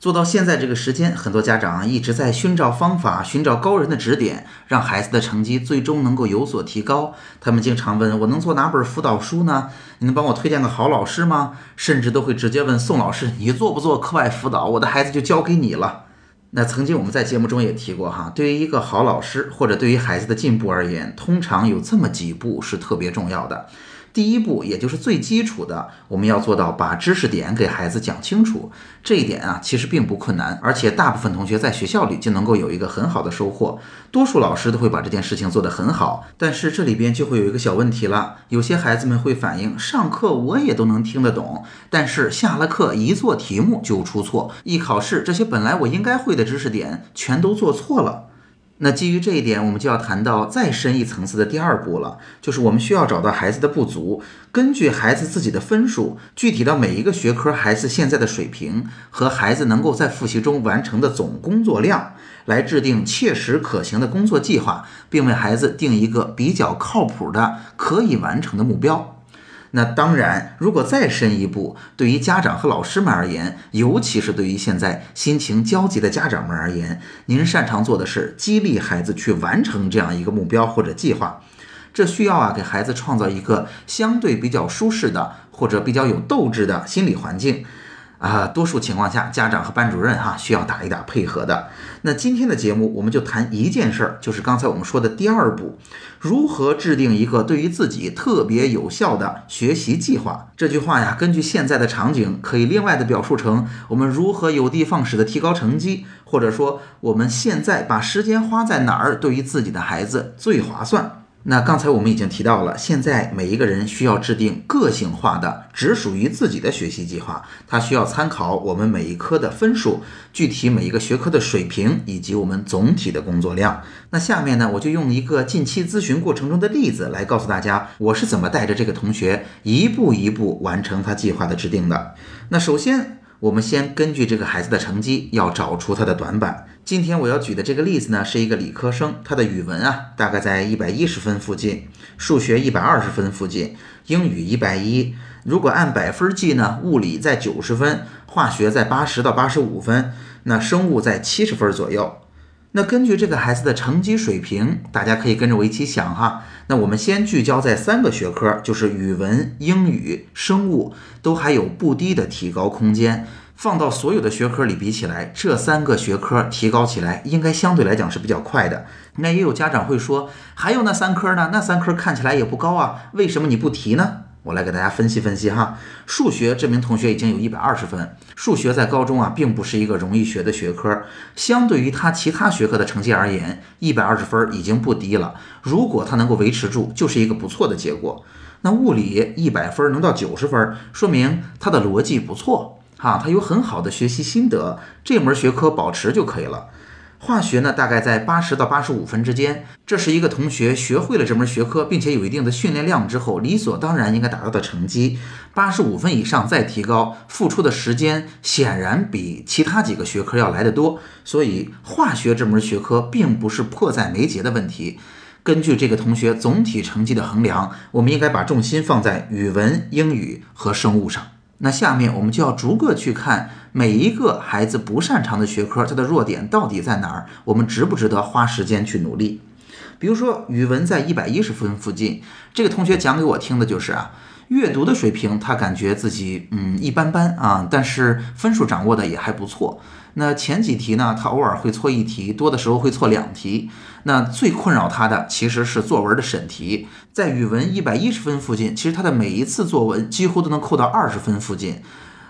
做到现在这个时间，很多家长一直在寻找方法，寻找高人的指点，让孩子的成绩最终能够有所提高。他们经常问我能做哪本辅导书呢？你能帮我推荐个好老师吗？甚至都会直接问宋老师，你做不做课外辅导？我的孩子就交给你了。那曾经我们在节目中也提过哈，对于一个好老师或者对于孩子的进步而言，通常有这么几步是特别重要的。第一步，也就是最基础的，我们要做到把知识点给孩子讲清楚。这一点啊，其实并不困难，而且大部分同学在学校里就能够有一个很好的收获。多数老师都会把这件事情做得很好。但是这里边就会有一个小问题了，有些孩子们会反映，上课我也都能听得懂，但是下了课一做题目就出错，一考试这些本来我应该会的知识点全都做错了。那基于这一点，我们就要谈到再深一层次的第二步了，就是我们需要找到孩子的不足，根据孩子自己的分数，具体到每一个学科孩子现在的水平和孩子能够在复习中完成的总工作量，来制定切实可行的工作计划，并为孩子定一个比较靠谱的可以完成的目标。那当然，如果再深一步，对于家长和老师们而言，尤其是对于现在心情焦急的家长们而言，您擅长做的是激励孩子去完成这样一个目标或者计划。这需要啊，给孩子创造一个相对比较舒适的或者比较有斗志的心理环境。啊，多数情况下，家长和班主任哈需要打一打配合的。那今天的节目，我们就谈一件事儿，就是刚才我们说的第二步，如何制定一个对于自己特别有效的学习计划。这句话呀，根据现在的场景，可以另外的表述成我们如何有的放矢的提高成绩，或者说我们现在把时间花在哪儿，对于自己的孩子最划算。那刚才我们已经提到了，现在每一个人需要制定个性化的、只属于自己的学习计划。它需要参考我们每一科的分数、具体每一个学科的水平以及我们总体的工作量。那下面呢，我就用一个近期咨询过程中的例子来告诉大家，我是怎么带着这个同学一步一步完成他计划的制定的。那首先。我们先根据这个孩子的成绩，要找出他的短板。今天我要举的这个例子呢，是一个理科生，他的语文啊大概在一百一十分附近，数学一百二十分附近，英语一百一。如果按百分计呢，物理在九十分，化学在八十到八十五分，那生物在七十分左右。那根据这个孩子的成绩水平，大家可以跟着我一起想哈。那我们先聚焦在三个学科，就是语文、英语、生物，都还有不低的提高空间。放到所有的学科里比起来，这三个学科提高起来应该相对来讲是比较快的。那也有家长会说，还有那三科呢？那三科看起来也不高啊，为什么你不提呢？我来给大家分析分析哈，数学这名同学已经有一百二十分。数学在高中啊，并不是一个容易学的学科，相对于他其他学科的成绩而言，一百二十分已经不低了。如果他能够维持住，就是一个不错的结果。那物理一百分能到九十分，说明他的逻辑不错哈，他有很好的学习心得，这门学科保持就可以了。化学呢，大概在八十到八十五分之间。这是一个同学学会了这门学科，并且有一定的训练量之后，理所当然应该达到的成绩。八十五分以上再提高，付出的时间显然比其他几个学科要来得多。所以，化学这门学科并不是迫在眉睫的问题。根据这个同学总体成绩的衡量，我们应该把重心放在语文、英语和生物上。那下面我们就要逐个去看每一个孩子不擅长的学科，它的弱点到底在哪儿？我们值不值得花时间去努力？比如说语文在一百一十分附近，这个同学讲给我听的就是啊，阅读的水平他感觉自己嗯一般般啊，但是分数掌握的也还不错。那前几题呢，他偶尔会错一题，多的时候会错两题。那最困扰他的其实是作文的审题，在语文一百一十分附近，其实他的每一次作文几乎都能扣到二十分附近。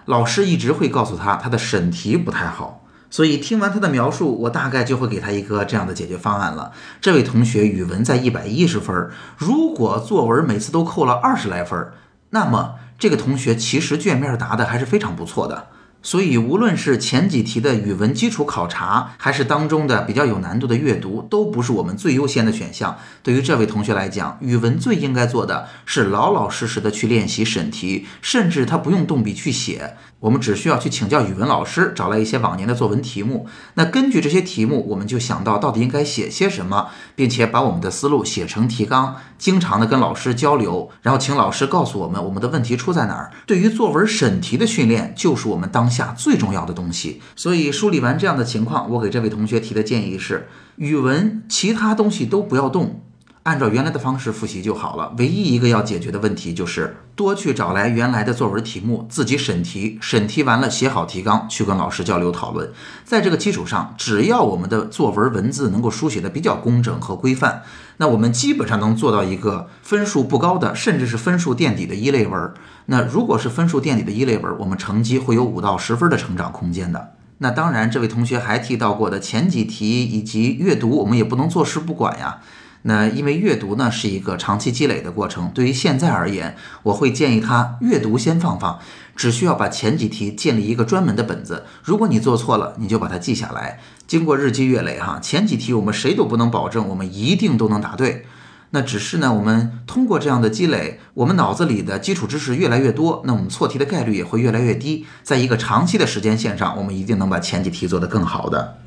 老师一直会告诉他，他的审题不太好。所以听完他的描述，我大概就会给他一个这样的解决方案了。这位同学语文在一百一十分，如果作文每次都扣了二十来分，那么这个同学其实卷面答的还是非常不错的。所以，无论是前几题的语文基础考察，还是当中的比较有难度的阅读，都不是我们最优先的选项。对于这位同学来讲，语文最应该做的是老老实实的去练习审题，甚至他不用动笔去写。我们只需要去请教语文老师，找来一些往年的作文题目。那根据这些题目，我们就想到到底应该写些什么，并且把我们的思路写成提纲，经常的跟老师交流，然后请老师告诉我们我们的问题出在哪儿。对于作文审题的训练，就是我们当下最重要的东西。所以梳理完这样的情况，我给这位同学提的建议是：语文其他东西都不要动。按照原来的方式复习就好了。唯一一个要解决的问题就是多去找来原来的作文题目，自己审题，审题完了写好提纲，去跟老师交流讨论。在这个基础上，只要我们的作文文字能够书写的比较工整和规范，那我们基本上能做到一个分数不高的，甚至是分数垫底的一类文。那如果是分数垫底的一类文，我们成绩会有五到十分的成长空间的。那当然，这位同学还提到过的前几题以及阅读，我们也不能坐视不管呀。那因为阅读呢是一个长期积累的过程，对于现在而言，我会建议他阅读先放放，只需要把前几题建立一个专门的本子。如果你做错了，你就把它记下来。经过日积月累，哈，前几题我们谁都不能保证我们一定都能答对。那只是呢，我们通过这样的积累，我们脑子里的基础知识越来越多，那我们错题的概率也会越来越低。在一个长期的时间线上，我们一定能把前几题做得更好的。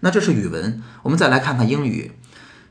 那这是语文，我们再来看看英语。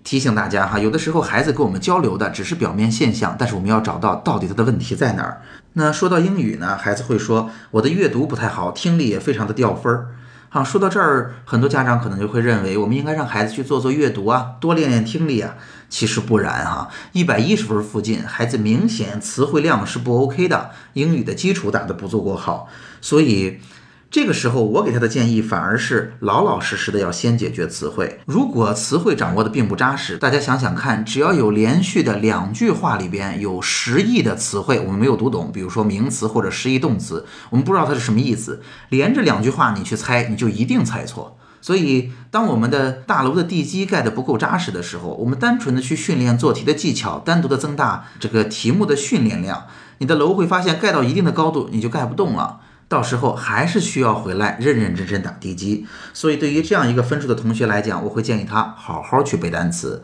提醒大家哈，有的时候孩子跟我们交流的只是表面现象，但是我们要找到到底他的问题在哪儿。那说到英语呢，孩子会说我的阅读不太好，听力也非常的掉分儿。好，说到这儿，很多家长可能就会认为我们应该让孩子去做做阅读啊，多练练听力啊。其实不然哈，一百一十分附近，孩子明显词汇量是不 OK 的，英语的基础打得不足够好，所以。这个时候，我给他的建议反而是老老实实的要先解决词汇。如果词汇掌握的并不扎实，大家想想看，只要有连续的两句话里边有实义的词汇，我们没有读懂，比如说名词或者实义动词，我们不知道它是什么意思，连着两句话你去猜，你就一定猜错。所以，当我们的大楼的地基盖得不够扎实的时候，我们单纯的去训练做题的技巧，单独的增大这个题目的训练量，你的楼会发现盖到一定的高度，你就盖不动了。到时候还是需要回来认认真真打地基，所以对于这样一个分数的同学来讲，我会建议他好好去背单词。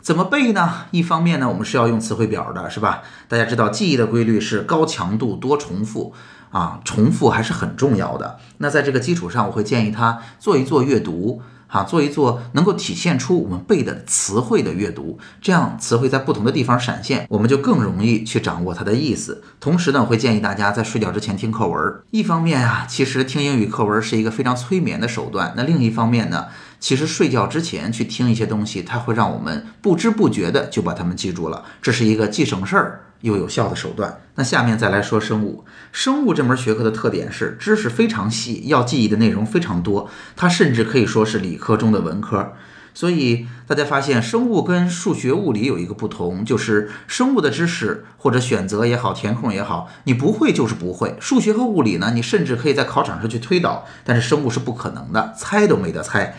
怎么背呢？一方面呢，我们是要用词汇表的，是吧？大家知道记忆的规律是高强度多重复啊，重复还是很重要的。那在这个基础上，我会建议他做一做阅读。啊，做一做能够体现出我们背的词汇的阅读，这样词汇在不同的地方闪现，我们就更容易去掌握它的意思。同时呢，我会建议大家在睡觉之前听课文。一方面啊，其实听英语课文是一个非常催眠的手段。那另一方面呢，其实睡觉之前去听一些东西，它会让我们不知不觉的就把它们记住了。这是一个既省事儿。又有效的手段。那下面再来说生物。生物这门学科的特点是知识非常细，要记忆的内容非常多。它甚至可以说是理科中的文科。所以大家发现，生物跟数学、物理有一个不同，就是生物的知识或者选择也好，填空也好，你不会就是不会。数学和物理呢，你甚至可以在考场上去推导，但是生物是不可能的，猜都没得猜。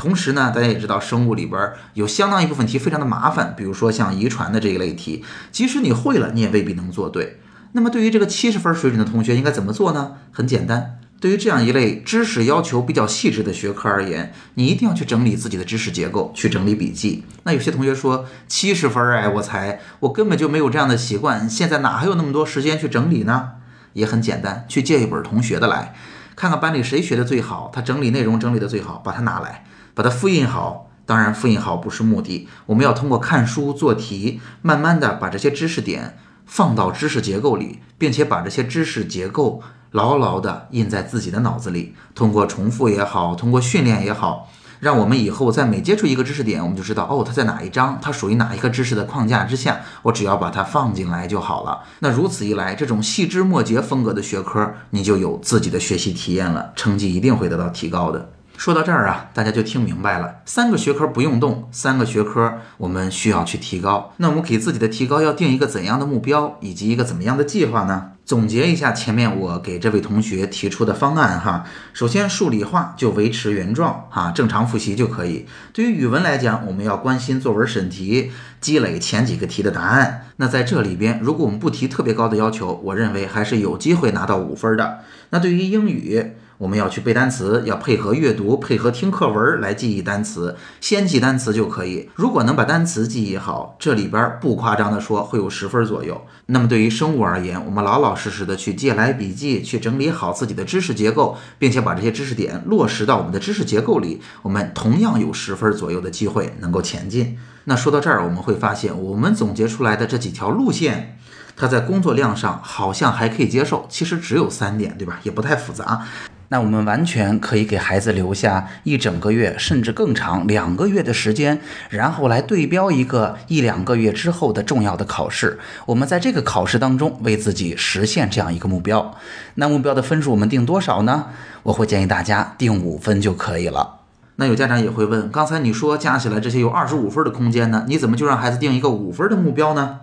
同时呢，大家也知道，生物里边有相当一部分题非常的麻烦，比如说像遗传的这一类题，即使你会了，你也未必能做对。那么对于这个七十分水准的同学，应该怎么做呢？很简单，对于这样一类知识要求比较细致的学科而言，你一定要去整理自己的知识结构，去整理笔记。那有些同学说七十分，哎，我才我根本就没有这样的习惯，现在哪还有那么多时间去整理呢？也很简单，去借一本同学的来，看看班里谁学的最好，他整理内容整理的最好，把它拿来。把它复印好，当然复印好不是目的，我们要通过看书做题，慢慢的把这些知识点放到知识结构里，并且把这些知识结构牢牢的印在自己的脑子里。通过重复也好，通过训练也好，让我们以后在每接触一个知识点，我们就知道哦，它在哪一章，它属于哪一个知识的框架之下，我只要把它放进来就好了。那如此一来，这种细枝末节风格的学科，你就有自己的学习体验了，成绩一定会得到提高的。说到这儿啊，大家就听明白了。三个学科不用动，三个学科我们需要去提高。那我们给自己的提高要定一个怎样的目标，以及一个怎么样的计划呢？总结一下前面我给这位同学提出的方案哈。首先，数理化就维持原状哈，正常复习就可以。对于语文来讲，我们要关心作文审题，积累前几个题的答案。那在这里边，如果我们不提特别高的要求，我认为还是有机会拿到五分的。那对于英语，我们要去背单词，要配合阅读，配合听课文来记忆单词，先记单词就可以。如果能把单词记忆好，这里边不夸张的说，会有十分左右。那么对于生物而言，我们老老实时的去借来笔记，去整理好自己的知识结构，并且把这些知识点落实到我们的知识结构里，我们同样有十分左右的机会能够前进。那说到这儿，我们会发现，我们总结出来的这几条路线。它在工作量上好像还可以接受，其实只有三点，对吧？也不太复杂。那我们完全可以给孩子留下一整个月，甚至更长两个月的时间，然后来对标一个一两个月之后的重要的考试。我们在这个考试当中为自己实现这样一个目标。那目标的分数我们定多少呢？我会建议大家定五分就可以了。那有家长也会问，刚才你说加起来这些有二十五分的空间呢，你怎么就让孩子定一个五分的目标呢？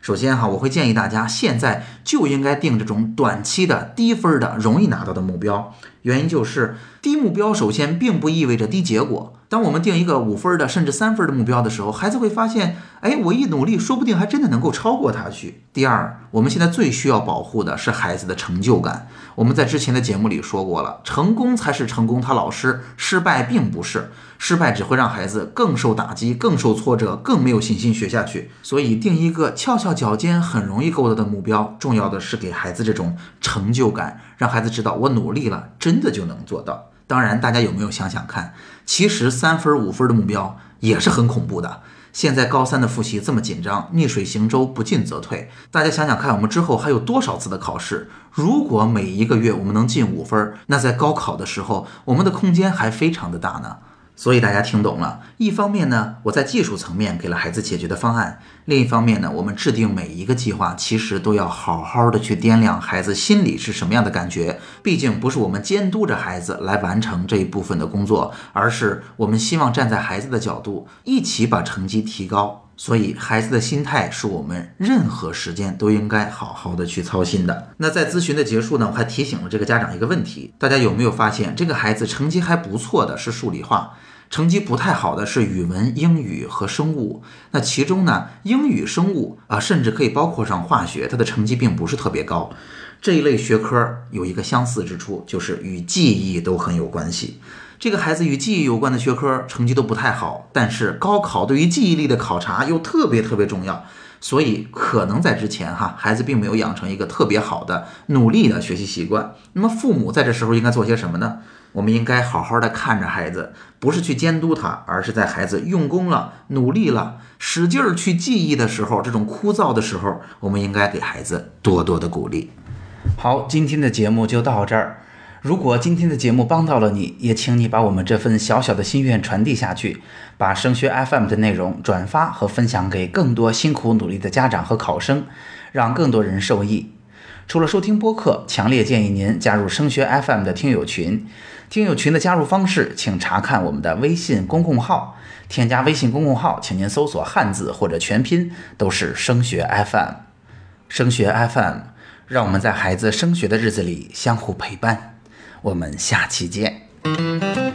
首先哈，我会建议大家现在就应该定这种短期的低分的、容易拿到的目标。原因就是低目标，首先并不意味着低结果。当我们定一个五分的甚至三分的目标的时候，孩子会发现，哎，我一努力，说不定还真的能够超过他去。第二，我们现在最需要保护的是孩子的成就感。我们在之前的节目里说过了，成功才是成功他老师，失败并不是，失败只会让孩子更受打击、更受挫折、更没有信心学下去。所以，定一个翘翘脚尖、很容易够到的目标，重要的是给孩子这种成就感，让孩子知道我努力了，真的就能做到。当然，大家有没有想想看？其实三分五分的目标也是很恐怖的。现在高三的复习这么紧张，逆水行舟，不进则退。大家想想看，我们之后还有多少次的考试？如果每一个月我们能进五分，那在高考的时候，我们的空间还非常的大呢。所以大家听懂了，一方面呢，我在技术层面给了孩子解决的方案；另一方面呢，我们制定每一个计划，其实都要好好的去掂量孩子心里是什么样的感觉。毕竟不是我们监督着孩子来完成这一部分的工作，而是我们希望站在孩子的角度，一起把成绩提高。所以孩子的心态是我们任何时间都应该好好的去操心的。那在咨询的结束呢，我还提醒了这个家长一个问题：大家有没有发现，这个孩子成绩还不错的是数理化？成绩不太好的是语文、英语和生物。那其中呢，英语、生物啊，甚至可以包括上化学，它的成绩并不是特别高。这一类学科有一个相似之处，就是与记忆都很有关系。这个孩子与记忆有关的学科成绩都不太好，但是高考对于记忆力的考察又特别特别重要。所以可能在之前哈，孩子并没有养成一个特别好的努力的学习习惯。那么父母在这时候应该做些什么呢？我们应该好好的看着孩子，不是去监督他，而是在孩子用功了、努力了、使劲儿去记忆的时候，这种枯燥的时候，我们应该给孩子多多的鼓励。好，今天的节目就到这儿。如果今天的节目帮到了你，也请你把我们这份小小的心愿传递下去，把升学 FM 的内容转发和分享给更多辛苦努力的家长和考生，让更多人受益。除了收听播客，强烈建议您加入升学 FM 的听友群。听友群的加入方式，请查看我们的微信公共号。添加微信公共号，请您搜索汉字或者全拼，都是升学 FM。升学 FM，让我们在孩子升学的日子里相互陪伴。我们下期见。